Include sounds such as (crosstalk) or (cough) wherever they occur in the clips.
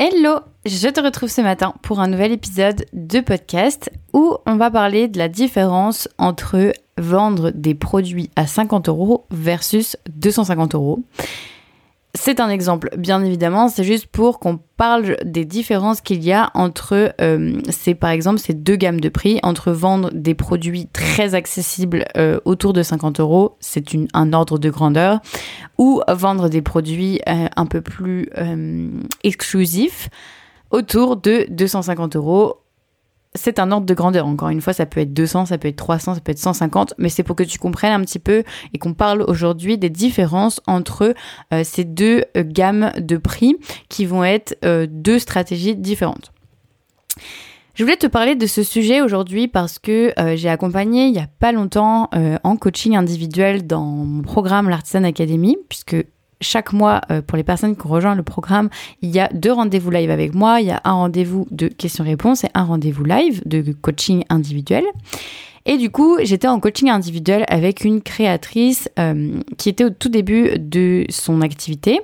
Hello, je te retrouve ce matin pour un nouvel épisode de podcast où on va parler de la différence entre vendre des produits à 50 euros versus 250 euros. C'est un exemple, bien évidemment, c'est juste pour qu'on parle des différences qu'il y a entre, euh, par exemple ces deux gammes de prix, entre vendre des produits très accessibles euh, autour de 50 euros, c'est un ordre de grandeur, ou vendre des produits euh, un peu plus exclusifs autour de 250 euros c'est un ordre de grandeur. Encore une fois, ça peut être 200, ça peut être 300, ça peut être 150, mais c'est pour que tu comprennes un petit peu et qu'on parle aujourd'hui des différences entre euh, ces deux euh, gammes de prix qui vont être euh, deux stratégies différentes. Je voulais te parler de ce sujet aujourd'hui parce que j'ai accompagné il y a pas longtemps en coaching individuel dans mon programme l'Artisan Academy, puisque chaque mois, euh, pour les personnes qui ont rejoint le programme, il y a deux rendez-vous live avec moi. Il y a un rendez-vous de questions-réponses et un rendez-vous live de coaching individuel. Et du coup, j'étais en coaching individuel avec une créatrice euh, qui était au tout début de son activité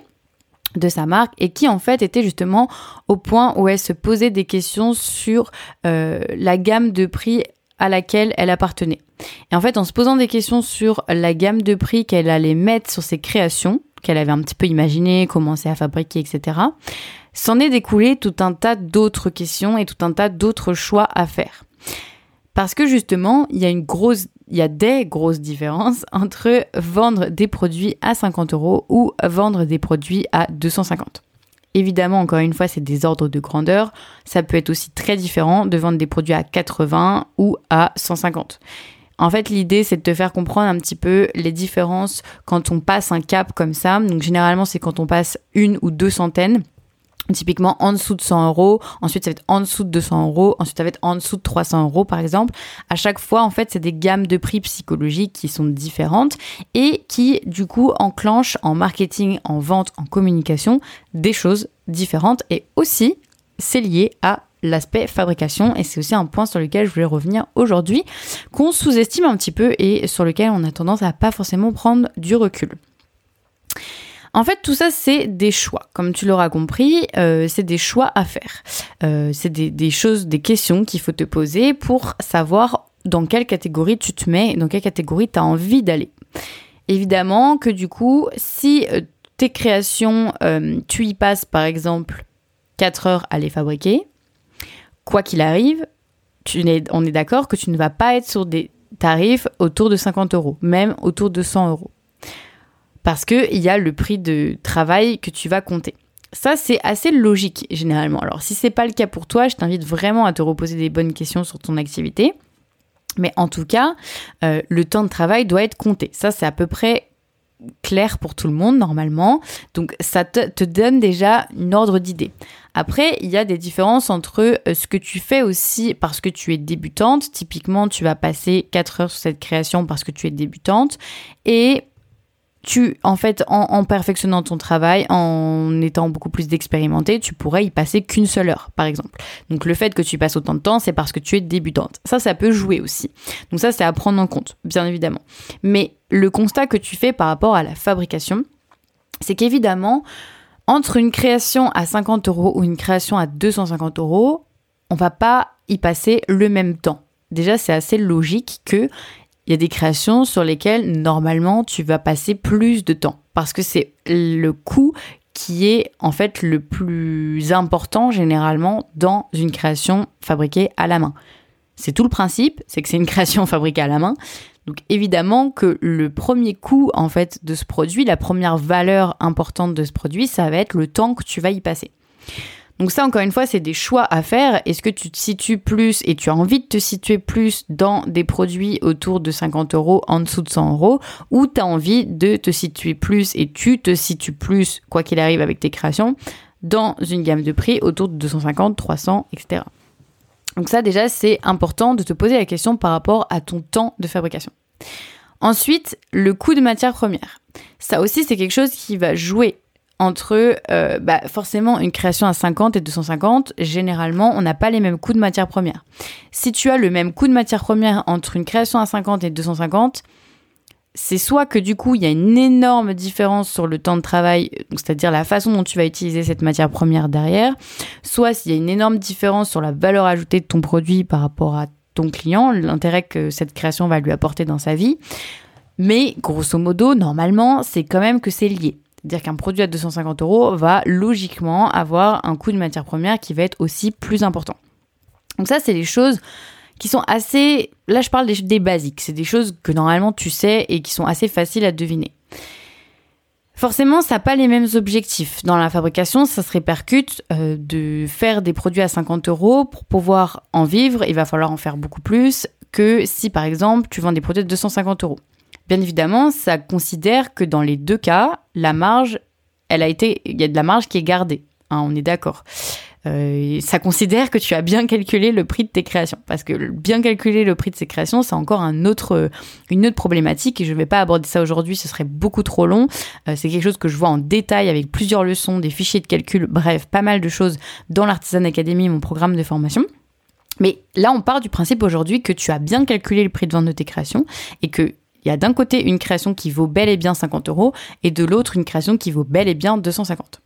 de sa marque et qui en fait était justement au point où elle se posait des questions sur euh, la gamme de prix à laquelle elle appartenait. Et en fait, en se posant des questions sur la gamme de prix qu'elle allait mettre sur ses créations, qu'elle avait un petit peu imaginé, commencé à fabriquer, etc., s'en est découlé tout un tas d'autres questions et tout un tas d'autres choix à faire. Parce que justement, il y a une grosse, il y a des grosses différences entre vendre des produits à 50 euros ou vendre des produits à 250. Évidemment, encore une fois, c'est des ordres de grandeur. Ça peut être aussi très différent de vendre des produits à 80 ou à 150. En fait, l'idée, c'est de te faire comprendre un petit peu les différences quand on passe un cap comme ça. Donc, généralement, c'est quand on passe une ou deux centaines. Typiquement en dessous de 100 euros, ensuite ça va être en dessous de 200 euros, ensuite ça va être en dessous de 300 euros par exemple. À chaque fois, en fait, c'est des gammes de prix psychologiques qui sont différentes et qui, du coup, enclenchent en marketing, en vente, en communication des choses différentes et aussi c'est lié à l'aspect fabrication et c'est aussi un point sur lequel je voulais revenir aujourd'hui qu'on sous-estime un petit peu et sur lequel on a tendance à pas forcément prendre du recul. En fait, tout ça, c'est des choix. Comme tu l'auras compris, euh, c'est des choix à faire. Euh, c'est des, choses, des questions qu'il faut te poser pour savoir dans quelle catégorie tu te mets, dans quelle catégorie tu as envie d'aller. Évidemment que du coup, si euh, tes créations, tu y passes par exemple 4 heures à les fabriquer, quoi qu'il arrive, on est d'accord que tu ne vas pas être sur des tarifs autour de 50 euros, même autour de 100 euros. Parce qu'il y a le prix de travail que tu vas compter. Ça, c'est assez logique généralement. Alors, si c'est pas le cas pour toi, je t'invite vraiment à te reposer des bonnes questions sur ton activité. Mais en tout cas, euh, le temps de travail doit être compté. Ça, c'est à peu près clair pour tout le monde normalement. Donc ça te, donne déjà une ordre d'idée. Après, il y a des différences entre euh, ce que tu fais aussi parce que tu es débutante. Typiquement, tu vas passer 4 heures sur cette création parce que tu es débutante. Et tu, en fait, en, perfectionnant ton travail, en étant beaucoup plus d'expérimenté, tu pourrais y passer qu'une seule heure, par exemple. Donc le fait que tu passes autant de temps, c'est parce que tu es débutante. Ça, ça peut jouer aussi. Donc ça, c'est à prendre en compte, bien évidemment. Mais le constat que tu fais par rapport à la fabrication, c'est qu'évidemment, entre une création à 50 euros ou une création à 250 euros, on va pas y passer le même temps. Déjà, c'est assez logique que il y a des créations sur lesquelles normalement tu vas passer plus de temps parce que c'est le coût qui est en fait le plus important généralement dans une création fabriquée à la main. C'est tout le principe, c'est que c'est une (laughs) création fabriquée à la main. Donc évidemment que le premier coût en fait de ce produit, la première valeur importante de ce produit, ça va être le temps que tu vas y passer. Donc ça, encore une fois, c'est des choix à faire. Est-ce que tu te situes plus et tu as envie de te situer plus dans des produits autour de 50 euros, en dessous de 100 euros, ou tu as envie de te situer plus et tu te situes plus, quoi qu'il arrive avec tes créations, dans une gamme de prix autour de 250, 300, etc. Donc ça, déjà, c'est important de te poser la question par rapport à ton temps de fabrication. Ensuite, le coût de matière première. Ça aussi, c'est quelque chose qui va jouer entre euh, bah, forcément une création à 50 et 250, généralement, on n'a pas les mêmes coûts de matière première. Si tu as le même coût de matière première entre une création à 50 et 250, c'est soit que du coup, il y a une énorme différence sur le temps de travail, c'est-à-dire la façon dont tu vas utiliser cette matière première derrière, soit s'il y a une énorme différence sur la valeur ajoutée de ton produit par rapport à ton client, l'intérêt que cette création va lui apporter dans sa vie. Mais grosso modo, normalement, c'est quand même que c'est lié. C'est-à-dire qu'un produit à 250 euros va logiquement avoir un coût de matière première qui va être aussi plus important. Donc ça, c'est les choses qui sont assez... Là, je parle des, basiques. C'est des choses que normalement tu sais et qui sont assez faciles à deviner. Forcément, ça n'a pas les mêmes objectifs. Dans la fabrication, ça se répercute euh, de faire des produits à 50 euros pour pouvoir en vivre. Il va falloir en faire beaucoup plus que si, par exemple, tu vends des produits de 250 euros. Bien évidemment, ça considère que dans les deux cas, la marge, elle a été, il y a de la marge qui est gardée. Hein, on est d'accord. Euh, ça considère que tu as bien calculé le prix de tes créations. Parce que bien calculer le prix de ces créations, c'est encore un autre, une autre problématique et je ne vais pas aborder ça aujourd'hui, ce serait beaucoup trop long. Euh, c'est quelque chose que je vois en détail avec plusieurs leçons, des fichiers de calcul, bref, pas mal de choses dans l'Artisan Academy, mon programme de formation. Mais là, on part du principe aujourd'hui que tu as bien calculé le prix de vente de tes créations et que il y a d'un côté une création qui vaut bel et bien 50 euros et de l'autre une création qui vaut bel et bien 250.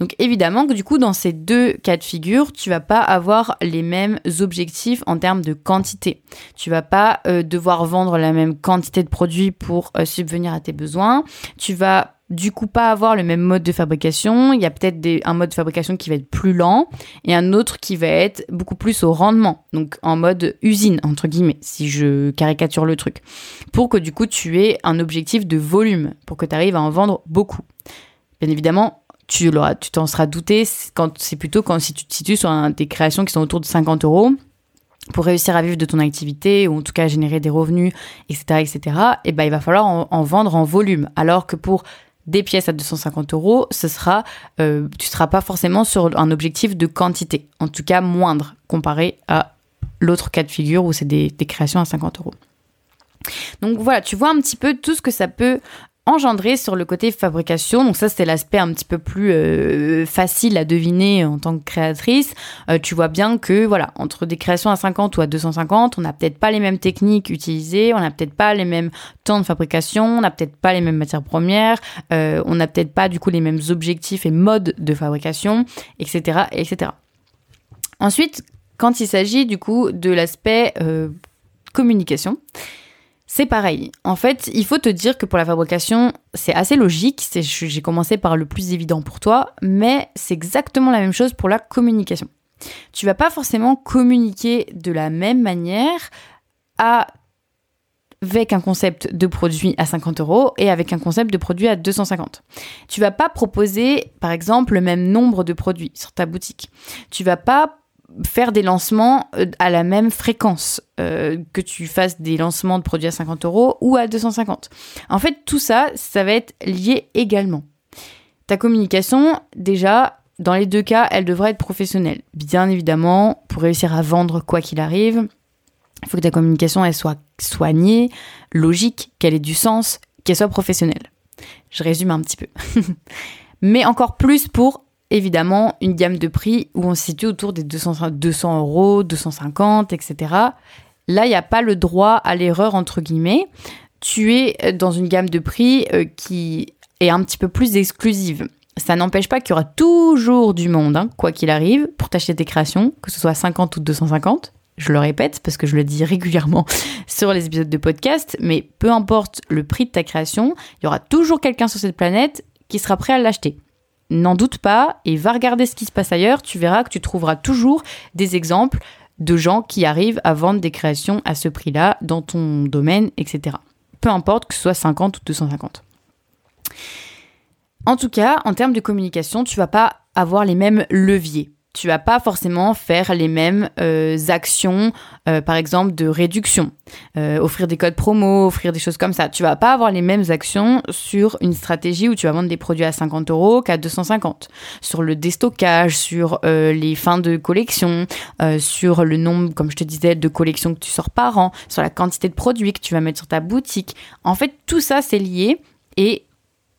Donc évidemment que du coup dans ces deux cas de figure, tu vas pas avoir les mêmes objectifs en termes de quantité. Tu vas pas euh, devoir vendre la même quantité de produits pour euh, subvenir à tes besoins. Tu vas du coup pas avoir le même mode de fabrication. Il y a peut-être un mode de fabrication qui va être plus lent et un autre qui va être beaucoup plus au rendement, donc en mode usine entre guillemets, si je caricature le truc, pour que du coup tu aies un objectif de volume, pour que tu arrives à en vendre beaucoup. Bien évidemment, tu tu t'en seras douté quand c'est plutôt quand si tu te situes sur des créations qui sont autour de 50 euros pour réussir à vivre de ton activité ou en tout cas générer des revenus, etc., etc. Et ben il va falloir en, vendre en volume. Alors que pour des pièces à 250 euros, ce sera, euh, tu seras pas forcément sur un objectif de quantité, en tout cas moindre comparé à l'autre cas de figure où c'est des, des créations à 50 euros. Donc voilà, tu vois un petit peu tout ce que ça peut engendré sur le côté fabrication. Donc ça, c'est l'aspect un petit peu plus euh, facile à deviner en tant que créatrice. Euh, tu vois bien que, voilà, entre des créations à 50 ou à 250, on n'a peut-être pas les mêmes techniques utilisées, on n'a peut-être pas les mêmes temps de fabrication, on n'a peut-être pas les mêmes matières premières, euh, on n'a peut-être pas du coup les mêmes objectifs et modes de fabrication, etc., etc. Ensuite, quand il s'agit du coup de l'aspect communication, c'est pareil. En fait, il faut te dire que pour la fabrication, c'est assez logique. J'ai commencé par le plus évident pour toi, mais c'est exactement la même chose pour la communication. Tu vas pas forcément communiquer de la même manière avec un concept de produit à 50 euros et avec un concept de produit à 250. Tu vas pas proposer, par exemple, le même nombre de produits sur ta boutique. Tu vas pas faire des lancements euh, à la même fréquence, euh, que tu fasses des lancements de produits à 50 euros ou à 250. En fait, tout ça, ça va être lié également. Ta communication, déjà, dans les deux cas, elle devrait être professionnelle. Bien évidemment, pour réussir à vendre quoi qu'il arrive, il faut que ta communication, elle soit soignée, logique, qu'elle ait du sens, qu'elle soit professionnelle. Je résume un petit peu. (laughs) Mais encore plus pour évidemment une gamme de prix où on se situe autour des 200, 200 euros, 250, etc. Là, il n'y a pas le droit à l'erreur, entre guillemets. Tu es dans une gamme de prix euh, qui est un petit peu plus exclusive. Ça n'empêche pas qu'il y aura toujours du monde, hein, quoi qu'il arrive, pour t'acheter tes créations, que ce soit 50 ou 250. Je le répète parce que je le dis (laughs) régulièrement (laughs) sur les épisodes de podcast, mais peu importe le prix de ta création, il y aura toujours quelqu'un sur cette planète qui sera prêt à l'acheter n'en doute pas et va regarder ce qui se passe ailleurs, tu verras que tu trouveras toujours des exemples de gens qui arrivent à vendre des créations à ce prix-là dans ton domaine, etc. Peu importe que ce soit 50 ou 250. En tout cas, en termes de communication, tu vas pas avoir les mêmes leviers tu vas pas forcément faire les mêmes euh, actions, euh, par exemple de réduction, euh, offrir des codes promo, offrir des choses comme ça. Tu vas pas avoir les mêmes actions sur une stratégie où tu vas vendre des produits à 50 euros qu'à 250, sur le déstockage, sur les fins de collection, sur le nombre, comme je te disais, de collections que tu sors par an, sur la quantité de produits que tu vas mettre sur ta boutique. En fait, tout ça c'est lié et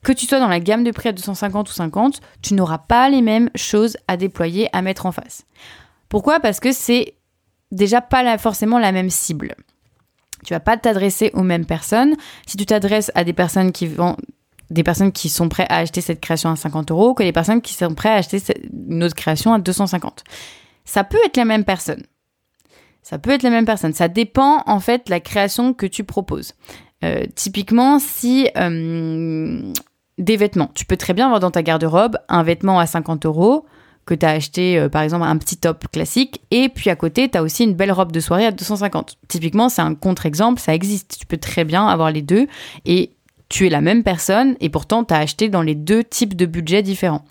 que tu sois dans la gamme de prix à 250 ou 50, tu n'auras pas les mêmes choses à déployer, à mettre en face. Pourquoi? Parce que c'est déjà pas forcément la même cible. Tu vas pas t'adresser aux mêmes personnes. Si tu t'adresses à des personnes qui des personnes qui sont prêtes à acheter cette création à 50 euros que les personnes qui sont prêtes à acheter une autre création à 250. Ça peut être la même personne. Ça peut être la même personne. Ça dépend en fait de la création que tu proposes. Euh, typiquement, si euh, des vêtements, tu peux très bien avoir dans ta garde-robe un vêtement à 50 euros que tu as acheté euh, par exemple un petit top classique et puis à côté tu as aussi une belle robe de soirée à 250. Typiquement, c'est un contre-exemple, ça existe. Tu peux très bien avoir les deux et tu es la même personne et pourtant tu as acheté dans les deux types de budgets différents.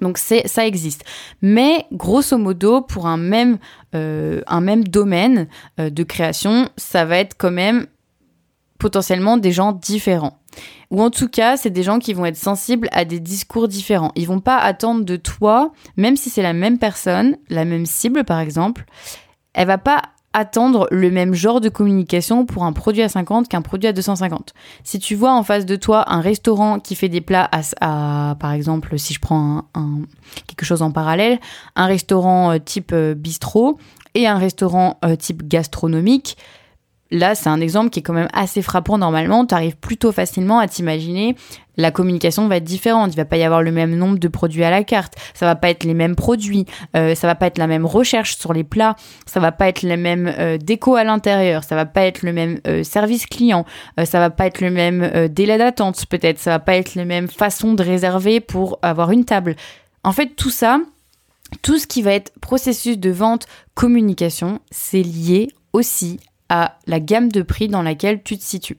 Donc ça existe. Mais grosso modo, pour un même, euh, un même domaine euh, de création, ça va être quand même potentiellement des gens différents. Ou en tout cas, c'est des gens qui vont être sensibles à des discours différents. Ils vont pas attendre de toi, même si c'est la même personne, la même cible par exemple, elle va pas attendre le même genre de communication pour un produit à 50 qu'un produit à 250. Si tu vois en face de toi un restaurant qui fait des plats à, par exemple, si je prends quelque chose en parallèle, un restaurant euh, type euh, bistrot et un restaurant euh, type gastronomique, Là, c'est un exemple qui est quand même assez frappant normalement. Tu arrives plutôt facilement à t'imaginer la communication va être différente. Il va pas y avoir le même nombre de produits à la carte. Ça va pas être les mêmes produits. Euh, ça va pas être la même recherche sur les plats. Ça va pas être les mêmes euh, déco à l'intérieur. Ça va pas être le même euh, service client. Euh, ça va pas être le même délai d'attente peut-être. Ça va pas être la même façon de réserver pour avoir une table. En fait, tout ça, tout ce qui va être processus de vente, communication, c'est lié aussi à la gamme de prix dans laquelle tu te situes.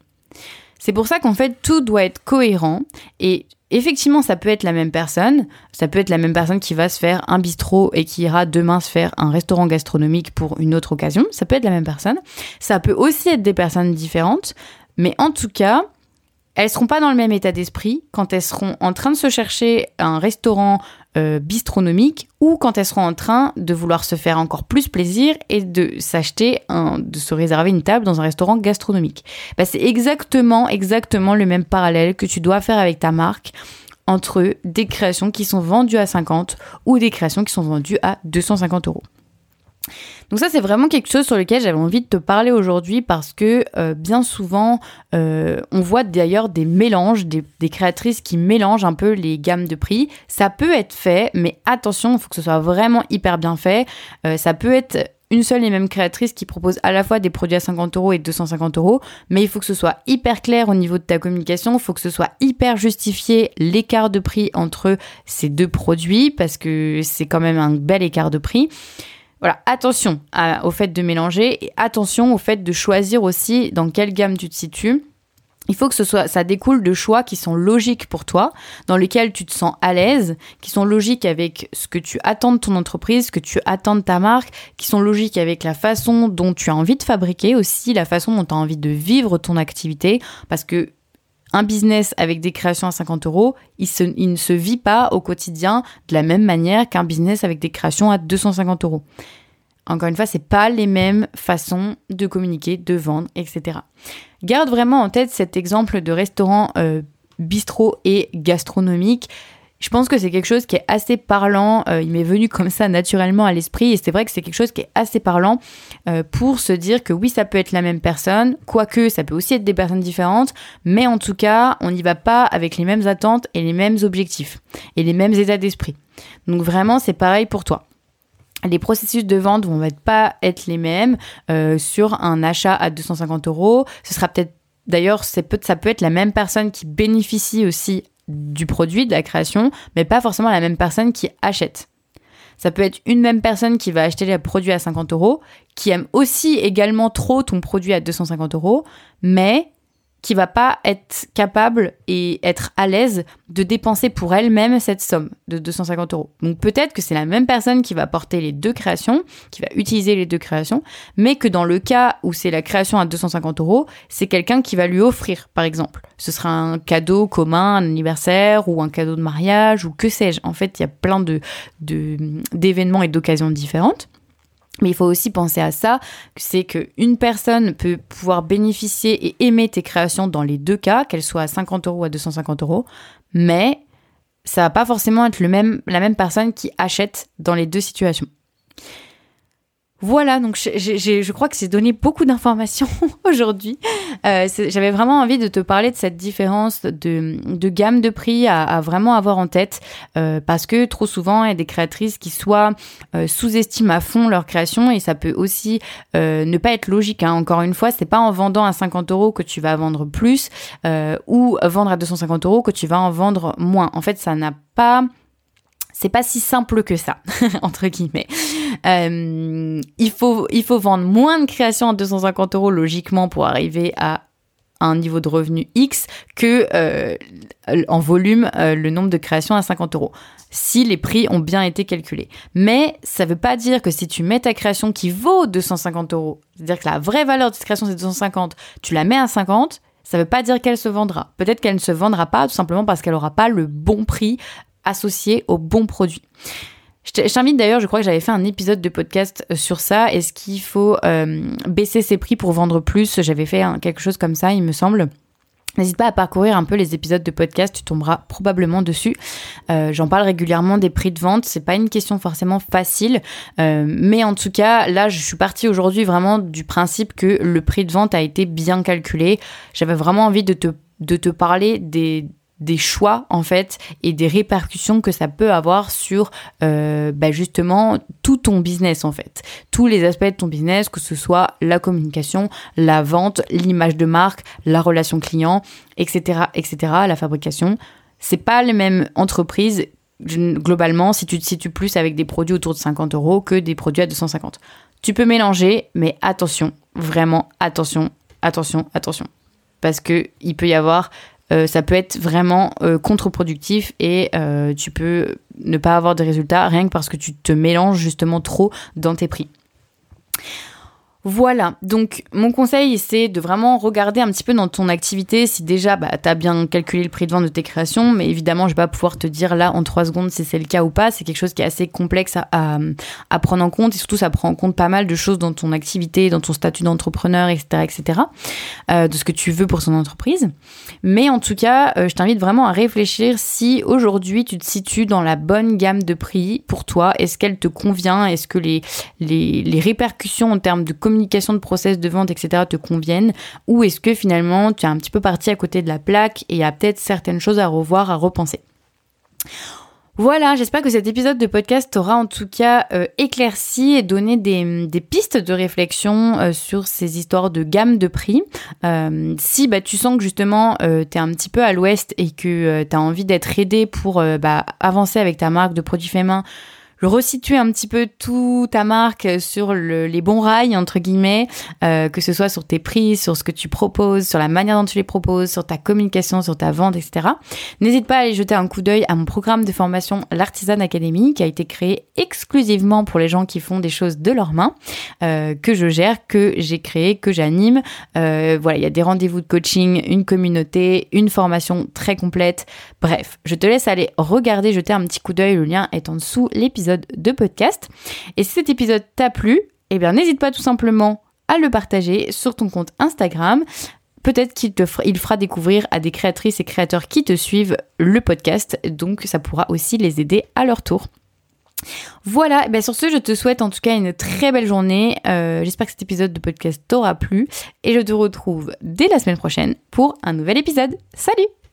C'est pour ça qu'en fait, tout doit être cohérent et effectivement, ça peut être la même personne. Ça peut être la même personne qui va se faire un bistrot et qui ira demain se faire un restaurant gastronomique pour une autre occasion. Ça peut être la même personne. Ça peut aussi être des personnes différentes. Mais en tout cas, elles seront pas dans le même état d'esprit quand elles seront en train de se chercher un restaurant euh, bistronomique ou quand elles seront en train de vouloir se faire encore plus plaisir et de s'acheter un, de se réserver une table dans un restaurant gastronomique. Bah, c'est exactement, exactement le même parallèle que tu dois faire avec ta marque entre des créations qui sont vendues à 50 ou des créations qui sont vendues à 250 euros. Donc ça, c'est vraiment quelque chose sur lequel j'avais envie de te parler aujourd'hui parce que euh, bien souvent, euh, on voit d'ailleurs des mélanges, des, créatrices qui mélangent un peu les gammes de prix. Ça peut être fait, mais attention, il faut que ce soit vraiment hyper bien fait. Euh, ça peut être une seule et même créatrice qui propose à la fois des produits à 50 euros et 250 euros, mais il faut que ce soit hyper clair au niveau de ta communication, il faut que ce soit hyper justifié l'écart de prix entre ces deux produits, parce que c'est quand même un bel écart de prix. Voilà, attention au fait de mélanger et attention au fait de choisir aussi dans quelle gamme tu te situes. Il faut que ce soit, ça découle de choix qui sont logiques pour toi, dans lesquels tu te sens à l'aise, qui sont logiques avec ce que tu attends de ton entreprise, ce que tu attends de ta marque, qui sont logiques avec la façon dont tu as envie de fabriquer aussi, la façon dont tu as envie de vivre ton activité, parce que un business avec des créations à 50 euros, il, ne se vit pas au quotidien de la même manière qu'un business avec des créations à 250 euros. Encore une fois, c'est pas les mêmes façons de communiquer, de vendre, etc. Garde vraiment en tête cet exemple de restaurant euh, bistrot et gastronomique. Je pense que c'est quelque chose qui est assez parlant. Euh, il m'est venu comme ça naturellement à l'esprit et c'est vrai que c'est quelque chose qui est assez parlant euh, pour se dire que oui, ça peut être la même personne, quoique ça peut aussi être des personnes différentes, mais en tout cas, on n'y va pas avec les mêmes attentes et les mêmes objectifs et les mêmes états d'esprit. Donc vraiment, c'est pareil pour toi les processus de vente vont pas être les mêmes euh, sur un achat à 250 euros. Ce sera peut-être D'ailleurs, ça peut être la même personne qui bénéficie aussi du produit, de la création, mais pas forcément la même personne qui achète. Ça peut être une même personne qui va acheter le produit à 50 euros, qui aime aussi également trop ton produit à 250 euros, mais qui va pas être capable et être à l'aise de dépenser pour elle-même cette somme de 250 euros. Donc peut-être que c'est la même personne qui va porter les deux créations, qui va utiliser les deux créations, mais que dans le cas où c'est la création à 250 euros, c'est quelqu'un qui va lui offrir, par exemple. Ce sera un cadeau commun, un anniversaire ou un cadeau de mariage ou que sais-je. En fait, il y a plein de d'événements et d'occasions différentes. Mais il faut aussi penser à ça, c'est qu'une personne peut pouvoir bénéficier et aimer tes créations dans les deux cas, qu'elles soient à 50 euros ou à 250 euros, mais ça va pas forcément être la même personne qui achète dans les deux situations. Voilà, donc je crois que c'est donné beaucoup d'informations (laughs) aujourd'hui. Euh, j'avais vraiment envie de te parler de cette différence de, gamme de prix à, vraiment avoir en tête, euh, parce que trop souvent, il y a des créatrices qui soit euh, sous-estiment à fond leur création, et ça peut aussi ne pas être logique. Hein. Encore une fois, c'est pas en vendant à 50 euros que tu vas vendre plus, ou vendre à 250 euros que tu vas en vendre moins. En fait, ça n'a pas c'est pas si simple que ça, (laughs) entre guillemets. Euh, il, faut, il faut vendre moins de créations à 250 euros logiquement pour arriver à un niveau de revenu X que euh, en volume euh, le nombre de créations à 50 euros si les prix ont bien été calculés. Mais ça ne veut pas dire que si tu mets ta création qui vaut 250 euros, c'est-à-dire que la vraie valeur de cette création c'est 250, tu la mets à 50, ça ne veut pas dire qu'elle se vendra. Peut-être qu'elle ne se vendra pas tout simplement parce qu'elle n'aura pas le bon prix associé au bon produit. Je t'invite d'ailleurs, je crois que j'avais fait un épisode de podcast euh, sur ça. Est-ce qu'il faut euh, baisser ses prix pour vendre plus? J'avais fait quelque chose comme ça, il me semble. N'hésite pas à parcourir un peu les épisodes de podcast, tu tomberas probablement dessus. Euh, j'en parle régulièrement des prix de vente, c'est pas une question forcément facile, mais en tout cas, là, je suis partie aujourd'hui vraiment du principe que le prix de vente a été bien calculé. J'avais vraiment envie de te, de te parler des, des choix en fait et des répercussions que ça peut avoir sur euh, bah, justement tout ton business en fait. Tous les aspects de ton business que ce soit la communication la vente l'image de marque la relation client etc etc la fabrication. C'est pas les mêmes entreprises globalement si tu te situes plus avec des produits autour de 50 euros que des produits à 250 tu peux mélanger mais attention vraiment attention attention attention. Parce que il peut y avoir euh, ça peut être vraiment euh, contre-productif et euh, tu peux ne pas avoir de résultats rien que parce que tu te mélanges justement trop dans tes prix. Voilà, donc mon conseil c'est de vraiment regarder un petit peu dans ton activité si déjà bah, tu as bien calculé le prix de vente de tes créations, mais évidemment je vais pas pouvoir te dire là en trois secondes si c'est le cas ou pas, c'est quelque chose qui est assez complexe à, prendre en compte et surtout ça prend en compte pas mal de choses dans ton activité, dans ton statut d'entrepreneur, etc. etc. Euh, de ce que tu veux pour ton entreprise. Mais en tout cas, euh, je t'invite vraiment à réfléchir si aujourd'hui tu te situes dans la bonne gamme de prix pour toi, est-ce qu'elle te convient, est-ce que les, les, les répercussions en termes de communication communication de process de vente, etc. te conviennent Ou est-ce que finalement tu es un petit peu parti à côté de la plaque et il y a peut-être certaines choses à revoir, à repenser voilà, j'espère que cet épisode de podcast t'aura en tout cas euh, éclairci et donné des, pistes de réflexion euh, sur ces histoires de gamme de prix. Euh, si bah, tu sens que justement tu es un petit peu à l'ouest et que tu as envie d'être aidé pour bah, avancer avec ta marque de produits faits main, resituer un petit peu tout ta marque sur les bons rails, entre guillemets, euh, que ce soit sur tes prix, sur ce que tu proposes, sur la manière dont tu les proposes, sur ta communication, sur ta vente, etc. N'hésite pas à aller jeter un coup d'œil à mon programme de formation L'Artisan Academy qui a été créé exclusivement pour les gens qui font des choses de leurs mains, euh, que je gère, que j'ai créé, que j'anime. Euh, voilà, il y a des rendez-vous de coaching, une communauté, une formation très complète. Bref, je te laisse aller regarder, jeter un petit coup d'œil, le lien est en dessous l'épisode de podcast. Et si cet épisode t'a plu, eh bien n'hésite pas tout simplement à le partager sur ton compte Instagram. Peut-être qu'il te il fera découvrir à des créatrices et créateurs qui te suivent le podcast, donc ça pourra aussi les aider à leur tour. Voilà, et bien sur ce, je te souhaite en tout cas une très belle journée. Euh, j'espère que cet épisode de podcast t'aura plu et je te retrouve dès la semaine prochaine pour un nouvel épisode. Salut